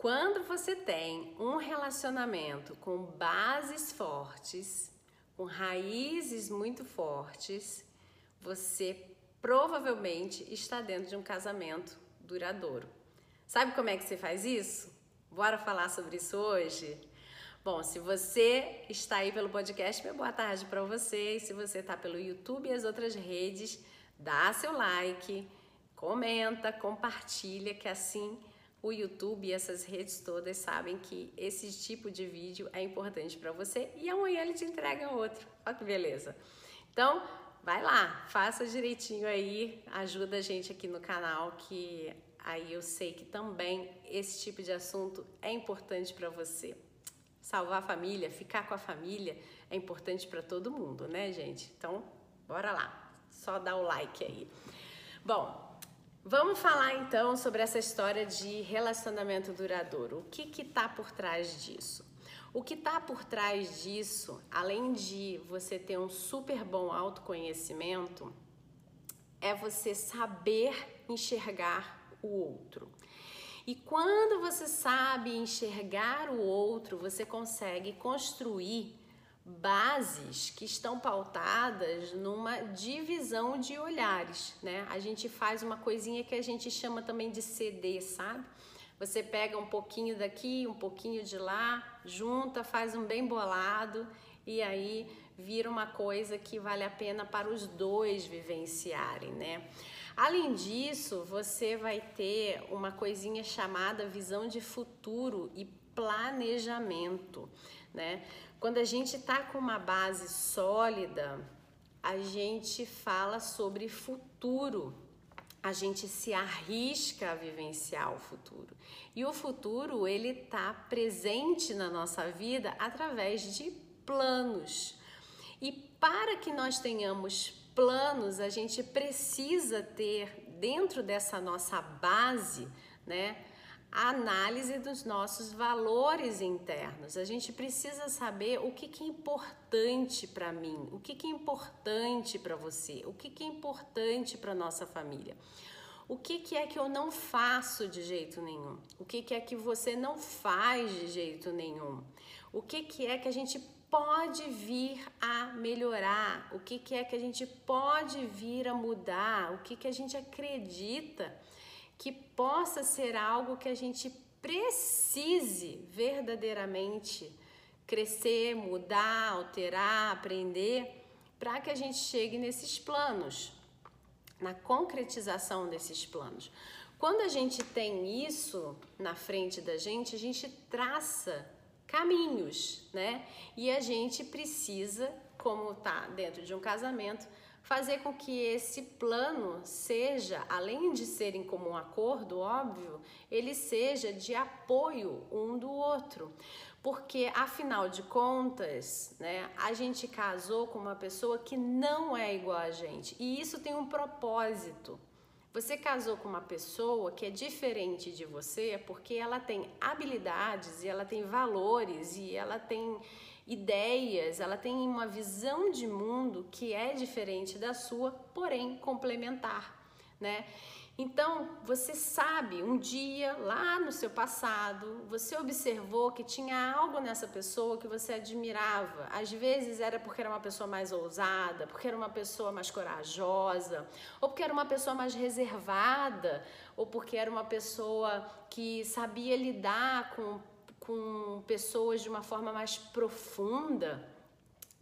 Quando você tem um relacionamento com bases fortes, com raízes muito fortes, você provavelmente está dentro de um casamento duradouro. Sabe como é que você faz isso? Bora falar sobre isso hoje? Bom, se você está aí pelo podcast, meu boa tarde para você. E se você está pelo YouTube e as outras redes, dá seu like, comenta, compartilha, que assim o YouTube e essas redes todas sabem que esse tipo de vídeo é importante para você e amanhã ele te entrega outro. Olha que beleza. Então, vai lá, faça direitinho aí, ajuda a gente aqui no canal que aí eu sei que também esse tipo de assunto é importante para você. Salvar a família, ficar com a família é importante para todo mundo, né, gente? Então, bora lá. Só dá o like aí. Bom, Vamos falar então sobre essa história de relacionamento duradouro. O que que tá por trás disso? O que está por trás disso, além de você ter um super bom autoconhecimento, é você saber enxergar o outro. E quando você sabe enxergar o outro, você consegue construir bases que estão pautadas numa divisão de olhares, né? A gente faz uma coisinha que a gente chama também de CD, sabe? Você pega um pouquinho daqui, um pouquinho de lá, junta, faz um bem bolado e aí vira uma coisa que vale a pena para os dois vivenciarem, né? Além disso, você vai ter uma coisinha chamada visão de futuro e planejamento, né? Quando a gente está com uma base sólida, a gente fala sobre futuro, a gente se arrisca a vivenciar o futuro. E o futuro, ele tá presente na nossa vida através de planos. E para que nós tenhamos planos, a gente precisa ter dentro dessa nossa base, né, a análise dos nossos valores internos. A gente precisa saber o que, que é importante para mim, o que, que é importante para você, o que, que é importante para nossa família. O que, que é que eu não faço de jeito nenhum? O que, que é que você não faz de jeito nenhum? O que, que é que a gente pode vir a melhorar? O que, que é que a gente pode vir a mudar? O que, que a gente acredita? Que possa ser algo que a gente precise verdadeiramente crescer, mudar, alterar, aprender, para que a gente chegue nesses planos, na concretização desses planos. Quando a gente tem isso na frente da gente, a gente traça caminhos, né? E a gente precisa, como tá dentro de um casamento, fazer com que esse plano seja, além de ser em comum acordo, óbvio, ele seja de apoio um do outro. Porque, afinal de contas, né, a gente casou com uma pessoa que não é igual a gente. E isso tem um propósito. Você casou com uma pessoa que é diferente de você porque ela tem habilidades e ela tem valores e ela tem ideias, ela tem uma visão de mundo que é diferente da sua, porém complementar, né? Então, você sabe, um dia lá no seu passado, você observou que tinha algo nessa pessoa que você admirava. Às vezes era porque era uma pessoa mais ousada, porque era uma pessoa mais corajosa, ou porque era uma pessoa mais reservada, ou porque era uma pessoa que sabia lidar com com pessoas de uma forma mais profunda,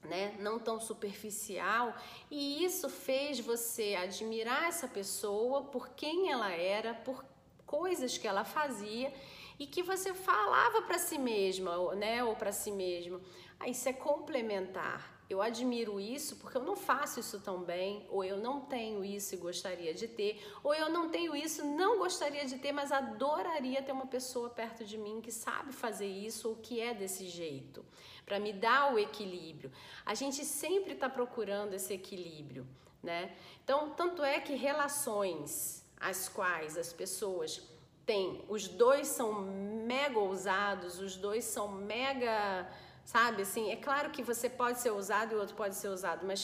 né? Não tão superficial, e isso fez você admirar essa pessoa por quem ela era, por coisas que ela fazia e que você falava para si mesma, né, ou para si mesmo. Ah, isso é complementar eu admiro isso porque eu não faço isso tão bem, ou eu não tenho isso e gostaria de ter, ou eu não tenho isso, não gostaria de ter, mas adoraria ter uma pessoa perto de mim que sabe fazer isso ou que é desse jeito, para me dar o equilíbrio. A gente sempre está procurando esse equilíbrio, né? Então, tanto é que relações as quais as pessoas têm, os dois são mega ousados, os dois são mega sabe? Assim, é claro que você pode ser ousado e o outro pode ser ousado, mas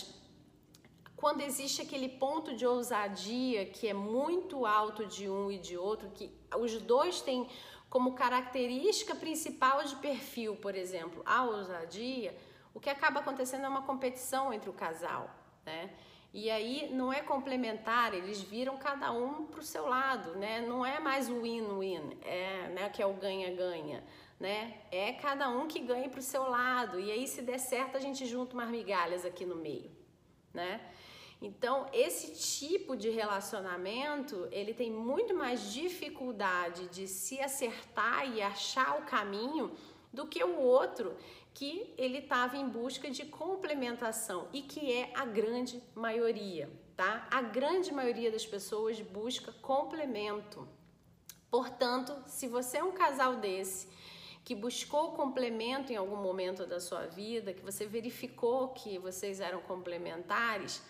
quando existe aquele ponto de ousadia que é muito alto de um e de outro, que os dois têm como característica principal de perfil, por exemplo, a ousadia, o que acaba acontecendo é uma competição entre o casal, né? E aí não é complementar, eles viram cada um para o seu lado, né? Não é mais o win-win, é, né, que é o ganha-ganha, né? É cada um que ganha para o seu lado. E aí se der certo a gente junta umas migalhas aqui no meio, né? Então, esse tipo de relacionamento, ele tem muito mais dificuldade de se acertar e achar o caminho do que o outro que ele estava em busca de complementação e que é a grande maioria, tá? A grande maioria das pessoas busca complemento. Portanto, se você é um casal desse que buscou complemento em algum momento da sua vida, que você verificou que vocês eram complementares,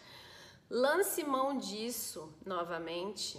Lance mão disso novamente.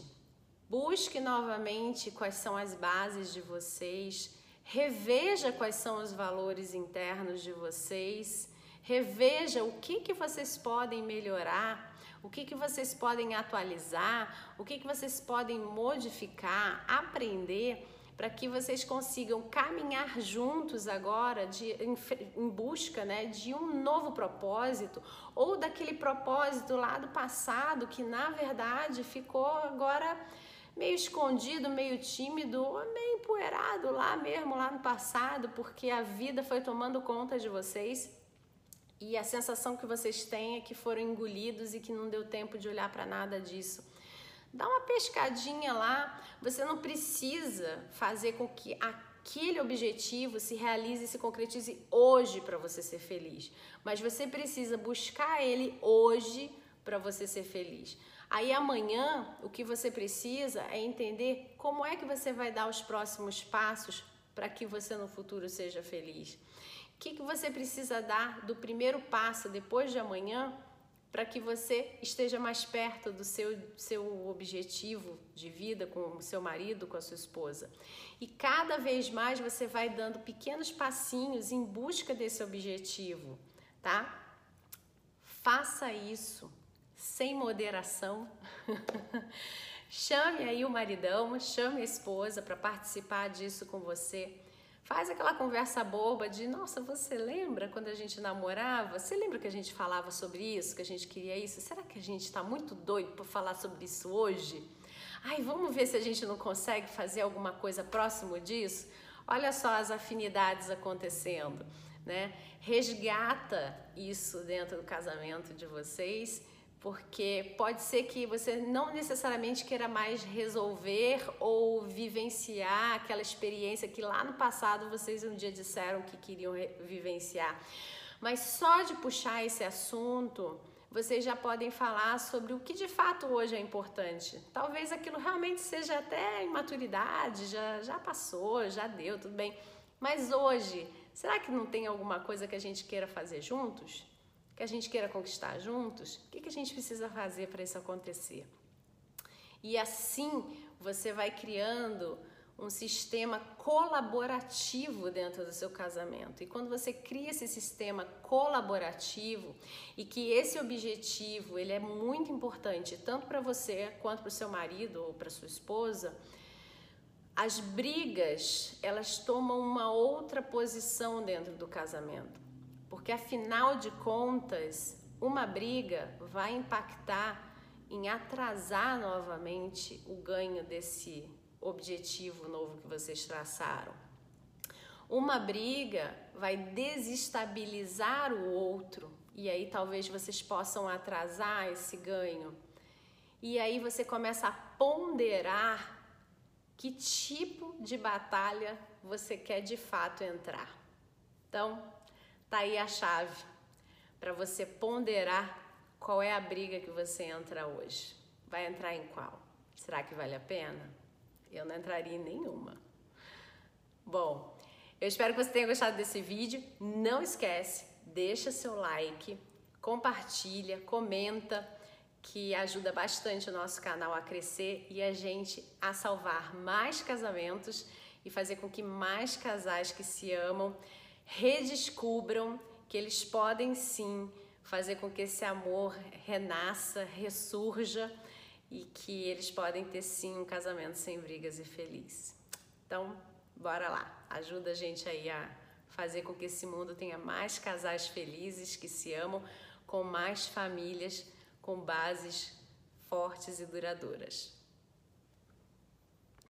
Busque novamente quais são as bases de vocês. Reveja quais são os valores internos de vocês. Reveja o que, que vocês podem melhorar, o que, que vocês podem atualizar, o que, que vocês podem modificar, aprender para que vocês consigam caminhar juntos agora de, em, em, busca né, de um novo propósito ou daquele propósito lá do passado que na verdade ficou agora meio escondido, meio tímido, meio empoeirado lá mesmo, lá no passado, porque a vida foi tomando conta de vocês e a sensação que vocês têm é que foram engolidos e que não deu tempo de olhar para nada disso. Dá uma pescadinha lá. Você não precisa fazer com que aquele objetivo se realize e se concretize hoje para você ser feliz, mas você precisa buscar ele hoje para você ser feliz. Aí amanhã o que você precisa é entender como é que você vai dar os próximos passos para que você no futuro seja feliz. O que, que você precisa dar do primeiro passo depois de amanhã para que você esteja mais perto do seu, seu objetivo de vida com o seu marido, com a sua esposa. E cada vez mais você vai dando pequenos passinhos em busca desse objetivo, tá? Faça isso sem moderação. chame aí o maridão, chame a esposa para participar disso com você. Faz aquela conversa boba de, nossa, você lembra quando a gente namorava? Você lembra que a gente falava sobre isso, que a gente queria isso? Será que a gente está muito doido para falar sobre isso hoje? Ai, vamos ver se a gente não consegue fazer alguma coisa próximo disso? Olha só as afinidades acontecendo, né? Resgata isso dentro do casamento de vocês porque pode ser que você não necessariamente queira mais resolver ou vivenciar aquela experiência que lá no passado vocês um dia disseram que queriam vivenciar. Mas só de puxar esse assunto, vocês já podem falar sobre o que de fato hoje é importante. Talvez aquilo realmente seja até imaturidade, já, já passou, já deu, tudo bem. Mas hoje, será que não tem alguma coisa que a gente queira fazer juntos? Que a gente queira conquistar juntos, o que, que a gente precisa fazer para isso acontecer? E assim você vai criando um sistema colaborativo dentro do seu casamento. E quando você cria esse sistema colaborativo e que esse objetivo ele é muito importante tanto para você quanto para o seu marido ou para sua esposa, as brigas elas tomam uma outra posição dentro do casamento. Porque afinal de contas, uma briga vai impactar em atrasar novamente o ganho desse objetivo novo que vocês traçaram. Uma briga vai desestabilizar o outro e aí talvez vocês possam atrasar esse ganho. E aí você começa a ponderar que tipo de batalha você quer de fato entrar. Então, Tá aí a chave para você ponderar qual é a briga que você entra hoje. Vai entrar em qual? Será que vale a pena? Eu não entraria em nenhuma. Bom, eu espero que você tenha gostado desse vídeo. Não esquece, deixa seu like, compartilha, comenta, que ajuda bastante o nosso canal a crescer e a gente a salvar mais casamentos e fazer com que mais casais que se amam redescubram que eles podem sim fazer com que esse amor renasça, ressurja e que eles podem ter sim um casamento sem brigas e feliz. Então, bora lá, ajuda a gente aí a fazer com que esse mundo tenha mais casais felizes que se amam, com mais famílias com bases fortes e duradouras.